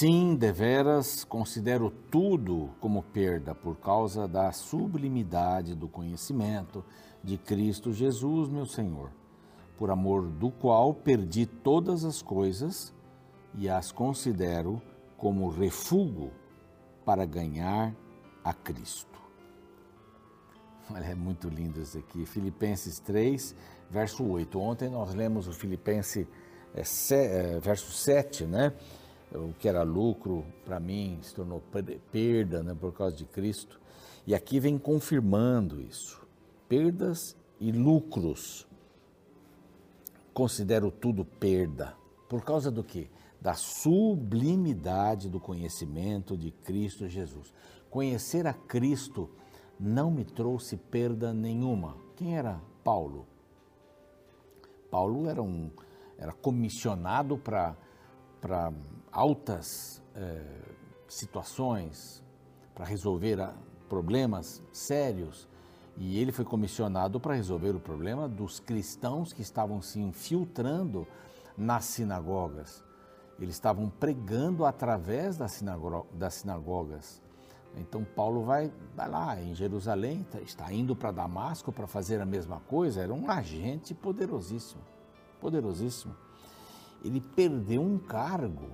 Sim, deveras considero tudo como perda por causa da sublimidade do conhecimento de Cristo Jesus, meu Senhor, por amor do qual perdi todas as coisas e as considero como refúgio para ganhar a Cristo. Olha, é muito lindo isso aqui. Filipenses 3, verso 8. Ontem nós lemos o Filipenses é, verso 7, né? O que era lucro para mim se tornou perda né, por causa de Cristo. E aqui vem confirmando isso. Perdas e lucros. Considero tudo perda. Por causa do quê? Da sublimidade do conhecimento de Cristo Jesus. Conhecer a Cristo não me trouxe perda nenhuma. Quem era Paulo? Paulo era um era comissionado para altas é, situações, para resolver ah, problemas sérios. E ele foi comissionado para resolver o problema dos cristãos que estavam se infiltrando nas sinagogas. Eles estavam pregando através das, sinagogas. Então Paulo vai, vai lá em Jerusalém, tá, está indo para Damasco para fazer a mesma coisa, era um agente poderosíssimo, poderosíssimo. Ele perdeu um cargo,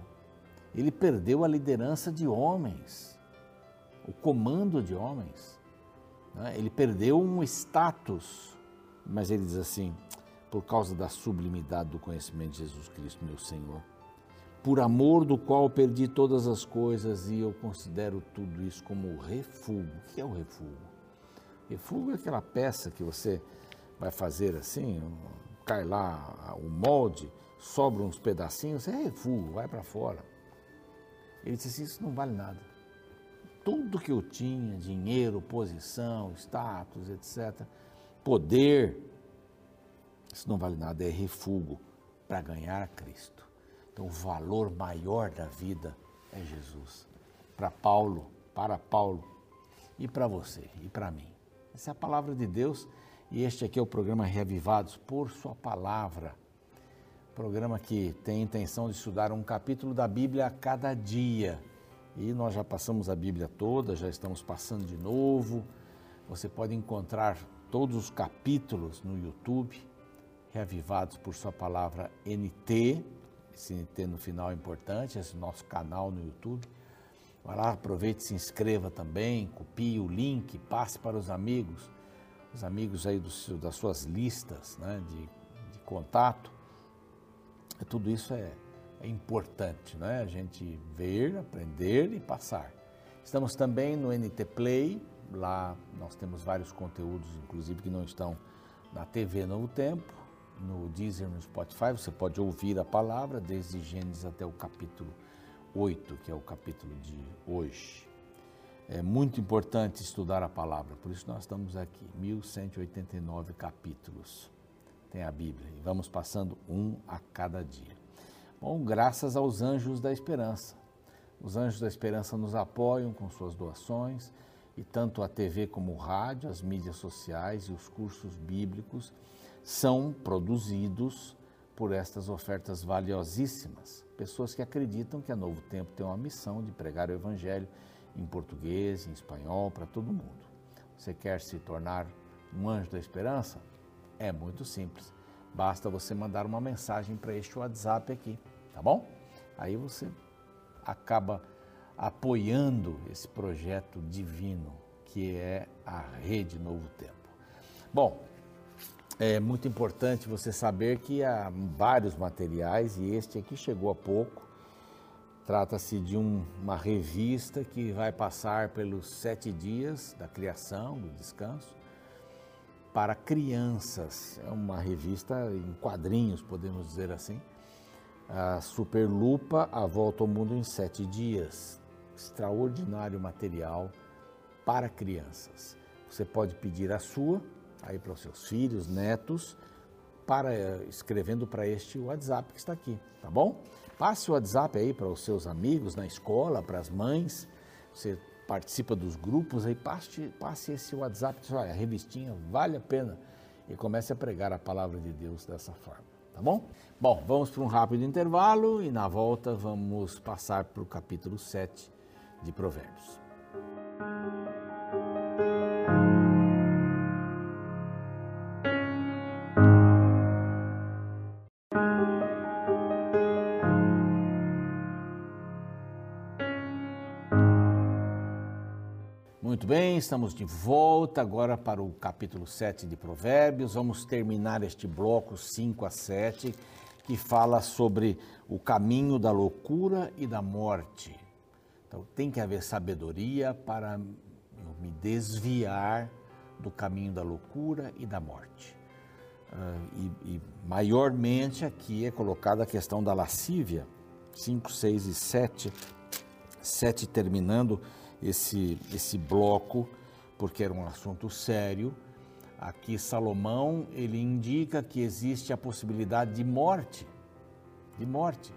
ele perdeu a liderança de homens, o comando de homens, né? ele perdeu um status, mas ele diz assim, por causa da sublimidade do conhecimento de Jesus Cristo, meu Senhor por amor do qual perdi todas as coisas e eu considero tudo isso como refúgio. O que é o refúgio? Refúgio é aquela peça que você vai fazer assim, cai lá o molde, sobra uns pedacinhos, é refúgio, vai para fora. Ele disse assim, isso não vale nada. Tudo que eu tinha, dinheiro, posição, status, etc., poder, isso não vale nada, é refúgio para ganhar Cristo. Então, o valor maior da vida é Jesus. Para Paulo, para Paulo e para você e para mim. Essa é a palavra de Deus e este aqui é o programa Reavivados por Sua Palavra. Programa que tem a intenção de estudar um capítulo da Bíblia a cada dia. E nós já passamos a Bíblia toda, já estamos passando de novo. Você pode encontrar todos os capítulos no YouTube, Reavivados por Sua Palavra NT, esse NT no final é importante, esse nosso canal no YouTube. Vai lá, aproveite, se inscreva também, copie o link, passe para os amigos, os amigos aí do, das suas listas né, de, de contato. Tudo isso é, é importante, né? A gente ver, aprender e passar. Estamos também no NT Play, lá nós temos vários conteúdos, inclusive que não estão na TV Novo Tempo, no Deezer, no Spotify, você pode ouvir a palavra desde Gênesis até o capítulo 8, que é o capítulo de hoje. É muito importante estudar a palavra, por isso nós estamos aqui, 1189 capítulos. Tem a Bíblia e vamos passando um a cada dia. Bom, graças aos anjos da esperança. Os anjos da esperança nos apoiam com suas doações e tanto a TV como o rádio, as mídias sociais e os cursos bíblicos são produzidos por estas ofertas valiosíssimas. Pessoas que acreditam que a Novo Tempo tem uma missão de pregar o Evangelho em português, em espanhol, para todo mundo. Você quer se tornar um anjo da esperança? É muito simples. Basta você mandar uma mensagem para este WhatsApp aqui, tá bom? Aí você acaba apoiando esse projeto divino que é a Rede Novo Tempo. Bom, é muito importante você saber que há vários materiais e este aqui chegou há pouco. Trata-se de um, uma revista que vai passar pelos sete dias da criação, do descanso, para crianças. É uma revista em quadrinhos, podemos dizer assim. A Superlupa, A Volta ao Mundo em Sete Dias. Extraordinário material para crianças. Você pode pedir a sua aí para os seus filhos, netos, para escrevendo para este WhatsApp que está aqui, tá bom? Passe o WhatsApp aí para os seus amigos na escola, para as mães. Você participa dos grupos aí, passe, passe esse WhatsApp, olha, a revistinha vale a pena e comece a pregar a palavra de Deus dessa forma, tá bom? Bom, vamos para um rápido intervalo e na volta vamos passar para o capítulo 7 de Provérbios. Muito bem, estamos de volta agora para o capítulo 7 de Provérbios. Vamos terminar este bloco 5 a 7 que fala sobre o caminho da loucura e da morte. Então, tem que haver sabedoria para me desviar do caminho da loucura e da morte. Uh, e, e, maiormente aqui é colocada a questão da lascívia, 5, 6 e 7, 7 terminando esse, esse bloco, porque era um assunto sério, Aqui Salomão, ele indica que existe a possibilidade de morte, de morte.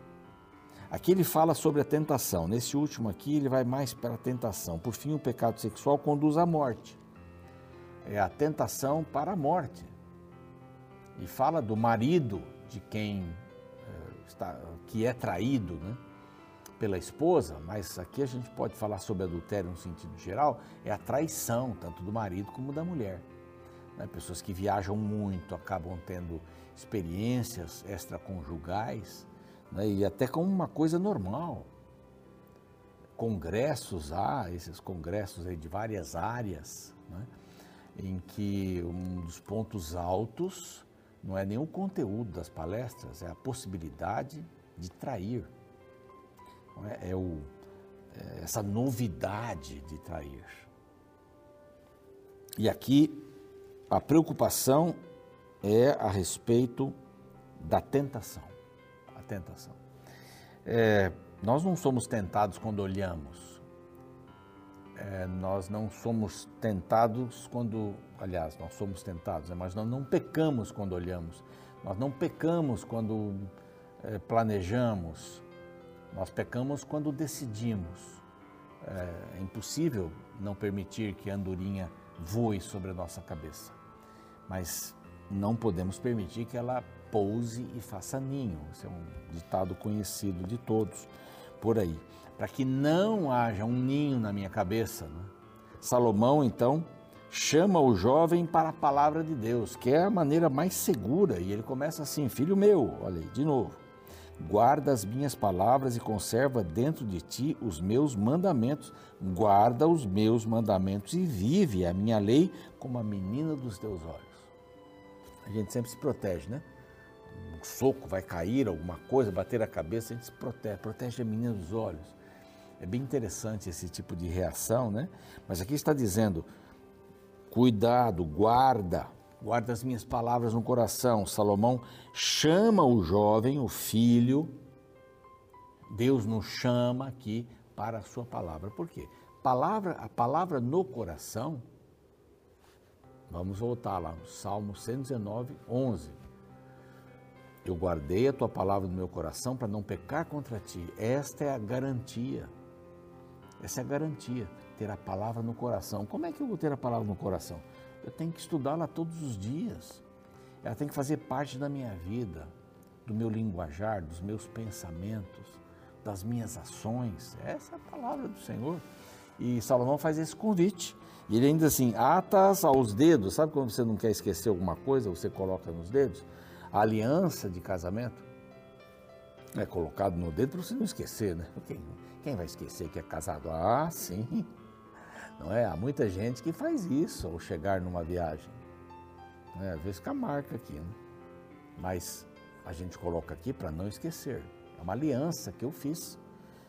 Aqui ele fala sobre a tentação. Nesse último aqui, ele vai mais para a tentação. Por fim, o pecado sexual conduz à morte. É a tentação para a morte. E fala do marido de quem é, está, que é traído, né? Pela esposa, mas aqui a gente pode falar sobre adultério no sentido geral, é a traição, tanto do marido como da mulher. Né? Pessoas que viajam muito acabam tendo experiências extraconjugais né? e até como uma coisa normal. Congressos há, esses congressos aí de várias áreas, né? em que um dos pontos altos não é nem o conteúdo das palestras, é a possibilidade de trair. É? é, o, é essa novidade de trair. E aqui a preocupação é a respeito da tentação. A tentação. É, nós não somos tentados quando olhamos. É, nós não somos tentados quando, aliás, nós somos tentados, né, mas nós não pecamos quando olhamos. Nós não pecamos quando é, planejamos. Nós pecamos quando decidimos. É, é impossível não permitir que a andorinha voe sobre a nossa cabeça mas não podemos permitir que ela pouse e faça ninho. Esse é um ditado conhecido de todos por aí. Para que não haja um ninho na minha cabeça. Né? Salomão, então, chama o jovem para a palavra de Deus, que é a maneira mais segura. E ele começa assim: Filho meu, olha aí, de novo. Guarda as minhas palavras e conserva dentro de ti os meus mandamentos. Guarda os meus mandamentos e vive a minha lei como a menina dos teus olhos a gente sempre se protege, né? Um soco vai cair, alguma coisa, bater a cabeça, a gente se protege, protege a menina dos olhos. É bem interessante esse tipo de reação, né? Mas aqui está dizendo: cuidado, guarda, guarda as minhas palavras no coração. Salomão chama o jovem, o filho. Deus nos chama aqui para a sua palavra. Por quê? Palavra, a palavra no coração Vamos voltar lá, Salmo 119, 11. Eu guardei a tua palavra no meu coração para não pecar contra ti. Esta é a garantia. Essa é a garantia, ter a palavra no coração. Como é que eu vou ter a palavra no coração? Eu tenho que estudá-la todos os dias. Ela tem que fazer parte da minha vida, do meu linguajar, dos meus pensamentos, das minhas ações. Essa é a palavra do Senhor. E Salomão faz esse convite. E ele ainda assim, atas aos dedos, sabe quando você não quer esquecer alguma coisa, você coloca nos dedos? A aliança de casamento é colocado no dedo para você não esquecer, né? Quem, quem vai esquecer que é casado? Ah, sim. Não é? Há muita gente que faz isso ao chegar numa viagem. Né? Às vezes fica a marca aqui, né? Mas a gente coloca aqui para não esquecer. É uma aliança que eu fiz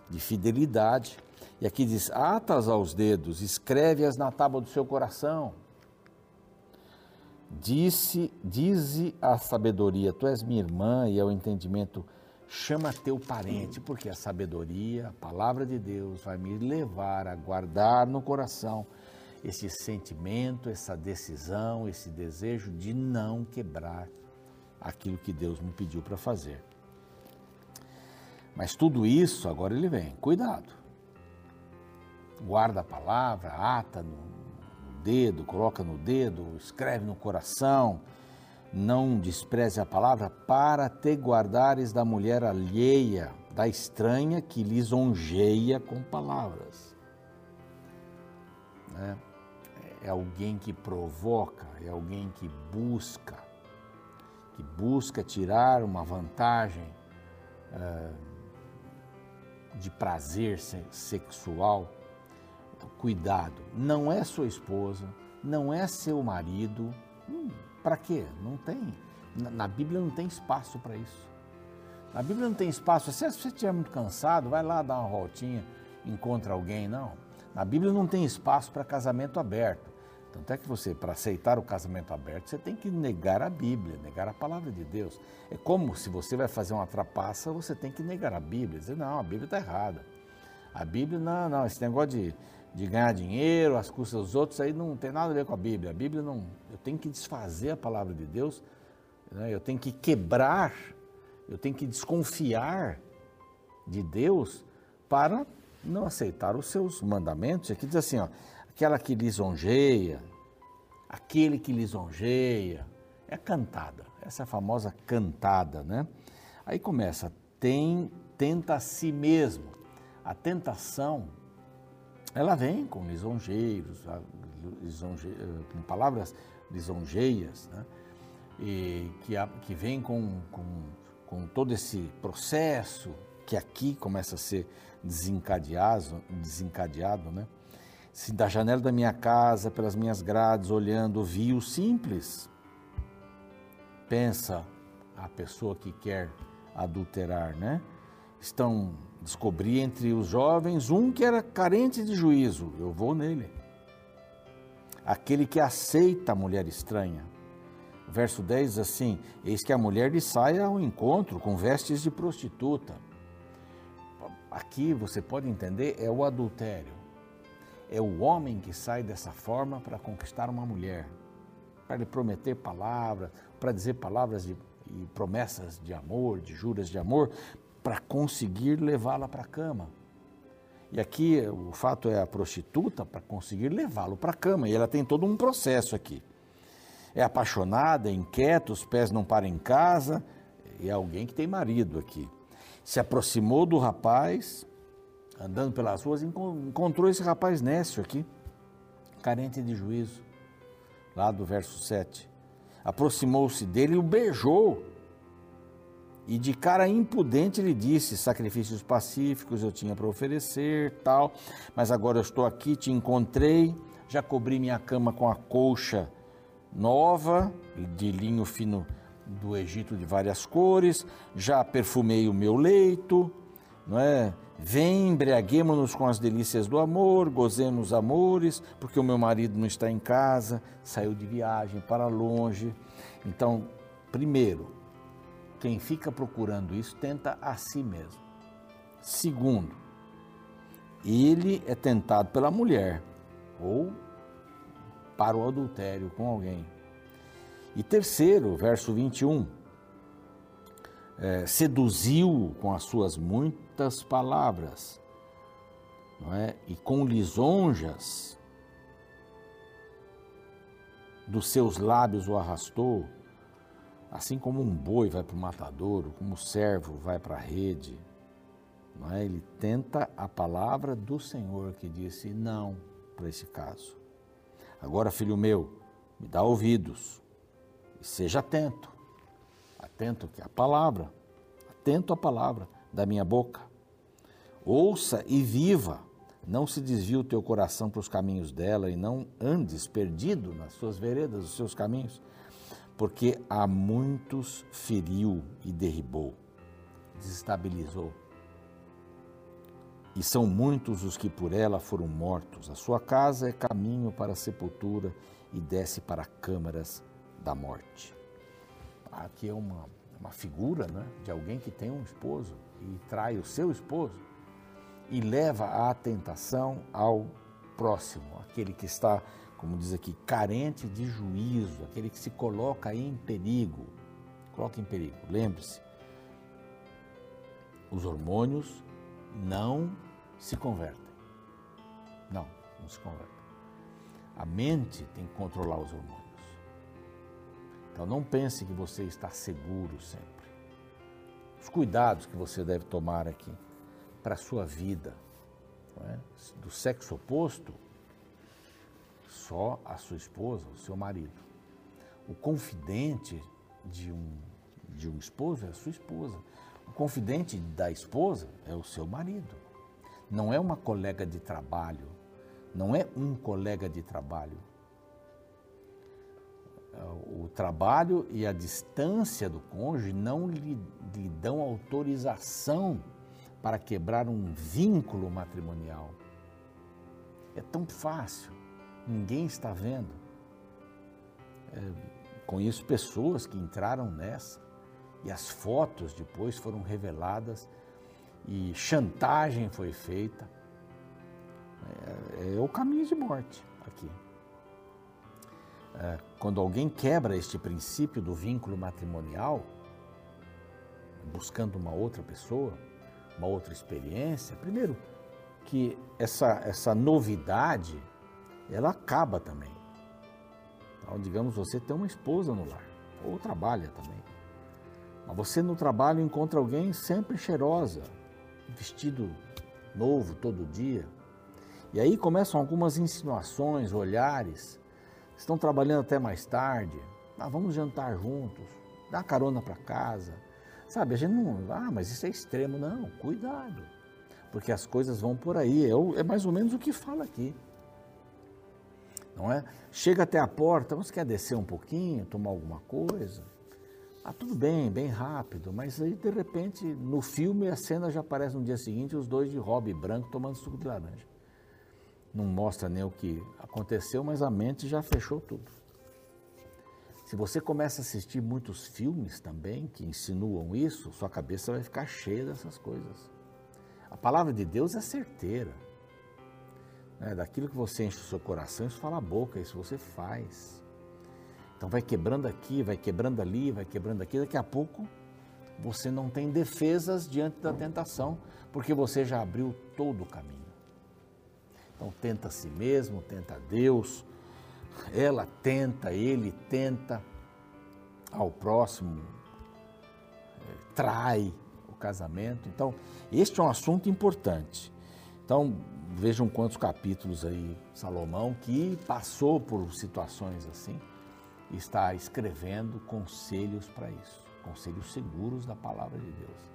de fidelidade. E aqui diz: atas aos dedos, escreve-as na tábua do seu coração. Disse, dize a sabedoria, tu és minha irmã, e ao entendimento, chama teu parente, porque a sabedoria, a palavra de Deus, vai me levar a guardar no coração esse sentimento, essa decisão, esse desejo de não quebrar aquilo que Deus me pediu para fazer. Mas tudo isso, agora ele vem, cuidado. Guarda a palavra, ata no dedo, coloca no dedo, escreve no coração. Não despreze a palavra, para te guardares da mulher alheia, da estranha que lisonjeia com palavras. É, é alguém que provoca, é alguém que busca, que busca tirar uma vantagem é, de prazer sexual. Cuidado, não é sua esposa, não é seu marido. Hum, para quê? Não tem. Na Bíblia não tem espaço para isso. Na Bíblia não tem espaço. Se você estiver muito cansado, vai lá dar uma voltinha, encontra alguém. Não. Na Bíblia não tem espaço para casamento aberto. Tanto é que você, para aceitar o casamento aberto, você tem que negar a Bíblia, negar a palavra de Deus. É como se você vai fazer uma trapaça, você tem que negar a Bíblia. Dizer, não, a Bíblia está errada. A Bíblia, não, não, esse negócio de de ganhar dinheiro às custas dos outros, aí não tem nada a ver com a Bíblia. A Bíblia não. Eu tenho que desfazer a palavra de Deus, né? eu tenho que quebrar, eu tenho que desconfiar de Deus para não aceitar os seus mandamentos. Aqui diz assim, ó, aquela que lisonjeia, aquele que lisonjeia, é cantada, essa é famosa cantada, né? Aí começa, tem, tenta a si mesmo. A tentação ela vem com lisonjeiros, lisonje, eh, com palavras lisonjeias, né? e que, que vem com, com, com todo esse processo que aqui começa a ser desencadeado, desencadeado né? Se da janela da minha casa, pelas minhas grades, olhando, vi o simples. Pensa a pessoa que quer adulterar, né? Estão Descobri entre os jovens um que era carente de juízo, eu vou nele. Aquele que aceita a mulher estranha. verso 10 diz assim: Eis que a mulher lhe sai ao encontro com vestes de prostituta. Aqui você pode entender, é o adultério. É o homem que sai dessa forma para conquistar uma mulher, para lhe prometer palavras, para dizer palavras de, e promessas de amor, de juras de amor, para conseguir levá-la para a cama. E aqui o fato é a prostituta para conseguir levá-lo para a cama. E ela tem todo um processo aqui. É apaixonada, é inquieta, os pés não param em casa. E é alguém que tem marido aqui. Se aproximou do rapaz, andando pelas ruas, encontrou esse rapaz Nécio aqui, carente de juízo, lá do verso 7. Aproximou-se dele e o beijou. E de cara impudente ele disse: sacrifícios pacíficos eu tinha para oferecer, tal, mas agora eu estou aqui, te encontrei, já cobri minha cama com a colcha nova, de linho fino do Egito de várias cores, já perfumei o meu leito, não é? Vem, embriaguemos-nos com as delícias do amor, gozemos amores, porque o meu marido não está em casa, saiu de viagem para longe. Então, primeiro, quem fica procurando isso tenta a si mesmo. Segundo, ele é tentado pela mulher ou para o adultério com alguém. E terceiro, verso 21, é, seduziu com as suas muitas palavras, não é? E com lisonjas dos seus lábios o arrastou Assim como um boi vai para o matadouro, como o servo vai para a rede, não é? ele tenta a palavra do Senhor que disse não para esse caso. Agora, filho meu, me dá ouvidos e seja atento, atento que a palavra, atento à palavra da minha boca. Ouça e viva, não se desvie o teu coração para os caminhos dela e não andes perdido nas suas veredas, os seus caminhos porque a muitos feriu e derribou, desestabilizou. E são muitos os que por ela foram mortos. A sua casa é caminho para a sepultura e desce para câmaras da morte. Aqui é uma, uma figura né, de alguém que tem um esposo e trai o seu esposo e leva a tentação ao próximo, aquele que está como diz aqui, carente de juízo, aquele que se coloca em perigo. Coloca em perigo. Lembre-se, os hormônios não se convertem. Não, não se convertem. A mente tem que controlar os hormônios. Então não pense que você está seguro sempre. Os cuidados que você deve tomar aqui para a sua vida, é? do sexo oposto, só a sua esposa, o seu marido. O confidente de um, de um esposo é a sua esposa. O confidente da esposa é o seu marido. Não é uma colega de trabalho, não é um colega de trabalho. O trabalho e a distância do cônjuge não lhe, lhe dão autorização para quebrar um vínculo matrimonial. É tão fácil, ninguém está vendo. É, conheço pessoas que entraram nessa e as fotos depois foram reveladas e chantagem foi feita. É, é o caminho de morte aqui. É, quando alguém quebra este princípio do vínculo matrimonial, buscando uma outra pessoa, uma outra experiência, primeiro que essa, essa novidade, ela acaba também. Então, digamos, você tem uma esposa no lar, ou trabalha também. Mas você no trabalho encontra alguém sempre cheirosa, vestido novo todo dia. E aí começam algumas insinuações, olhares. Estão trabalhando até mais tarde. Ah, vamos jantar juntos. Dá carona para casa. Sabe, a gente não. Ah, mas isso é extremo. Não, cuidado. Porque as coisas vão por aí. É, é mais ou menos o que fala aqui. Não é? Chega até a porta, você quer descer um pouquinho, tomar alguma coisa? Ah, tudo bem, bem rápido, mas aí de repente no filme a cena já aparece no dia seguinte os dois de hobby branco tomando suco de laranja. Não mostra nem o que aconteceu, mas a mente já fechou tudo. Se você começa a assistir muitos filmes também que insinuam isso, sua cabeça vai ficar cheia dessas coisas. A palavra de Deus é certeira. Né? Daquilo que você enche o seu coração, isso fala a boca, isso você faz. Então vai quebrando aqui, vai quebrando ali, vai quebrando aqui, daqui a pouco você não tem defesas diante da tentação, porque você já abriu todo o caminho. Então tenta a si mesmo, tenta a Deus, ela tenta, ele tenta ao próximo, é, trai o casamento. Então, este é um assunto importante. Então, vejam quantos capítulos aí Salomão que passou por situações assim está escrevendo conselhos para isso, conselhos seguros da palavra de Deus.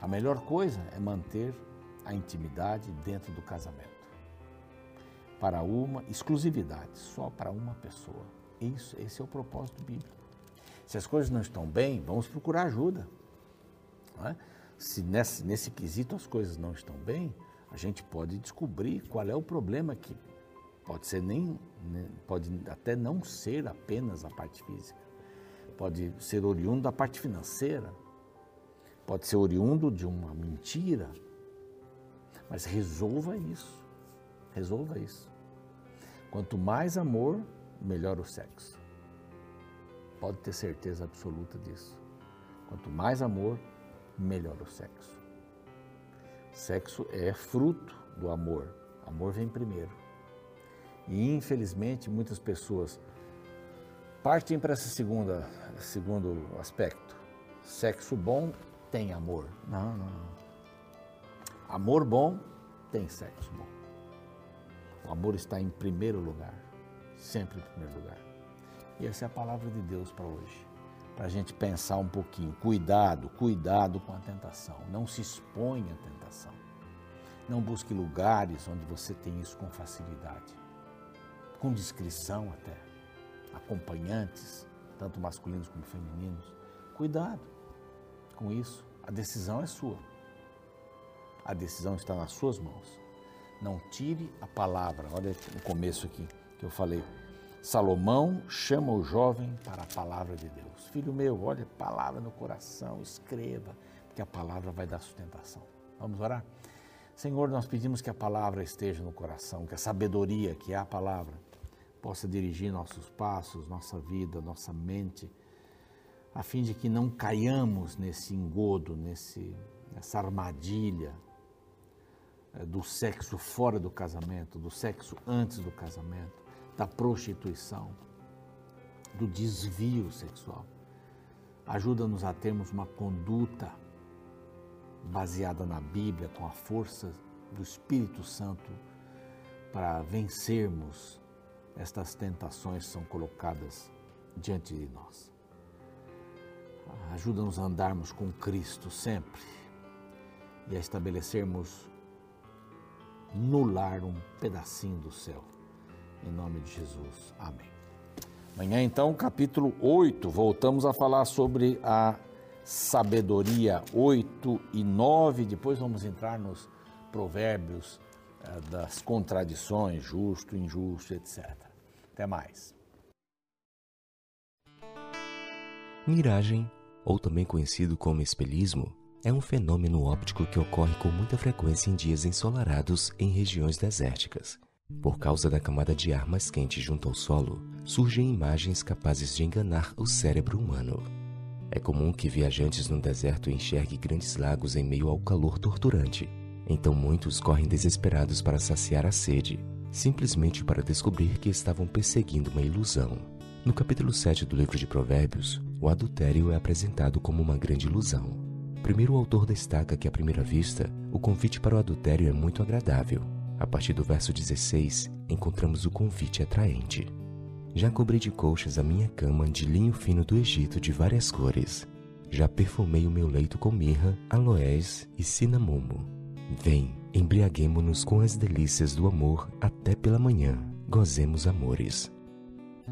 A melhor coisa é manter a intimidade dentro do casamento para uma exclusividade, só para uma pessoa. Isso, esse é o propósito bíblico. Se as coisas não estão bem, vamos procurar ajuda. É? Se nesse, nesse quesito as coisas não estão bem, a gente pode descobrir qual é o problema que pode ser nem, pode até não ser apenas a parte física, pode ser oriundo da parte financeira, pode ser oriundo de uma mentira, mas resolva isso, resolva isso. Quanto mais amor, melhor o sexo. Pode ter certeza absoluta disso. Quanto mais amor, melhor o sexo. Sexo é fruto do amor. Amor vem primeiro. E infelizmente muitas pessoas partem para esse segunda, segundo aspecto. Sexo bom tem amor. Não, não, não. Amor bom tem sexo bom. O amor está em primeiro lugar, sempre em primeiro lugar. E essa é a palavra de Deus para hoje. Para a gente pensar um pouquinho. Cuidado, cuidado com a tentação. Não se exponha à tentação. Não busque lugares onde você tem isso com facilidade. Com discrição até. Acompanhantes, tanto masculinos como femininos. Cuidado com isso. A decisão é sua. A decisão está nas suas mãos. Não tire a palavra. Olha o começo aqui que eu falei. Salomão chama o jovem para a palavra de Deus. Filho meu, olha, palavra no coração, escreva, porque a palavra vai dar sustentação. Vamos orar? Senhor, nós pedimos que a palavra esteja no coração, que a sabedoria, que é a palavra, possa dirigir nossos passos, nossa vida, nossa mente, a fim de que não caiamos nesse engodo, nesse, nessa armadilha é, do sexo fora do casamento, do sexo antes do casamento, da prostituição. do desvio sexual. Ajuda-nos a termos uma conduta baseada na Bíblia, com a força do Espírito Santo, para vencermos estas tentações que são colocadas diante de nós. Ajuda-nos a andarmos com Cristo sempre e a estabelecermos no lar um pedacinho do céu. Em nome de Jesus. Amém. Amanhã, então, capítulo 8, voltamos a falar sobre a sabedoria 8 e 9. Depois vamos entrar nos provérbios eh, das contradições, justo, injusto, etc. Até mais. Miragem, ou também conhecido como espelhismo, é um fenômeno óptico que ocorre com muita frequência em dias ensolarados em regiões desérticas. Por causa da camada de ar mais quente junto ao solo, surgem imagens capazes de enganar o cérebro humano. É comum que viajantes no deserto enxerguem grandes lagos em meio ao calor torturante. Então muitos correm desesperados para saciar a sede, simplesmente para descobrir que estavam perseguindo uma ilusão. No capítulo 7 do livro de Provérbios, o adultério é apresentado como uma grande ilusão. Primeiro, o autor destaca que, à primeira vista, o convite para o adultério é muito agradável. A partir do verso 16, encontramos o convite atraente. Já cobri de colchas a minha cama de linho fino do Egito de várias cores. Já perfumei o meu leito com mirra, aloés e cinamomo. Vem, embriaguemo-nos com as delícias do amor até pela manhã. Gozemos amores.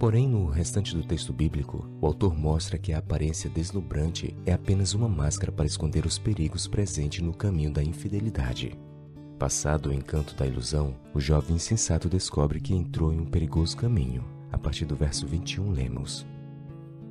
Porém, no restante do texto bíblico, o autor mostra que a aparência deslumbrante é apenas uma máscara para esconder os perigos presentes no caminho da infidelidade. Passado o encanto da ilusão, o jovem insensato descobre que entrou em um perigoso caminho. A partir do verso 21, lemos: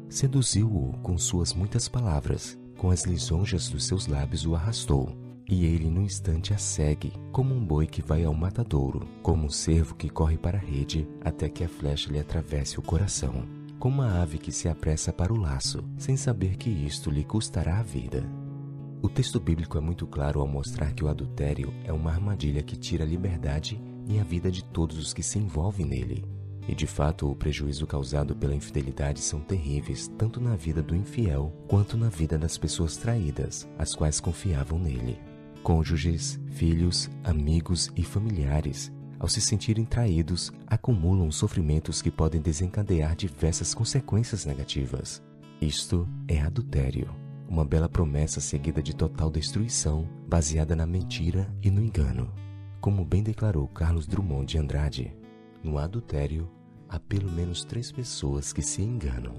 Seduziu-o com suas muitas palavras, com as lisonjas dos seus lábios o arrastou, e ele no instante a segue, como um boi que vai ao matadouro, como um cervo que corre para a rede até que a flecha lhe atravesse o coração, como uma ave que se apressa para o laço, sem saber que isto lhe custará a vida. O texto bíblico é muito claro ao mostrar que o adultério é uma armadilha que tira a liberdade e a vida de todos os que se envolvem nele. E de fato, o prejuízo causado pela infidelidade são terríveis tanto na vida do infiel quanto na vida das pessoas traídas, as quais confiavam nele cônjuges, filhos, amigos e familiares, ao se sentirem traídos, acumulam sofrimentos que podem desencadear diversas consequências negativas. Isto é adultério, uma bela promessa seguida de total destruição, baseada na mentira e no engano. Como bem declarou Carlos Drummond de Andrade, no adultério há pelo menos três pessoas que se enganam.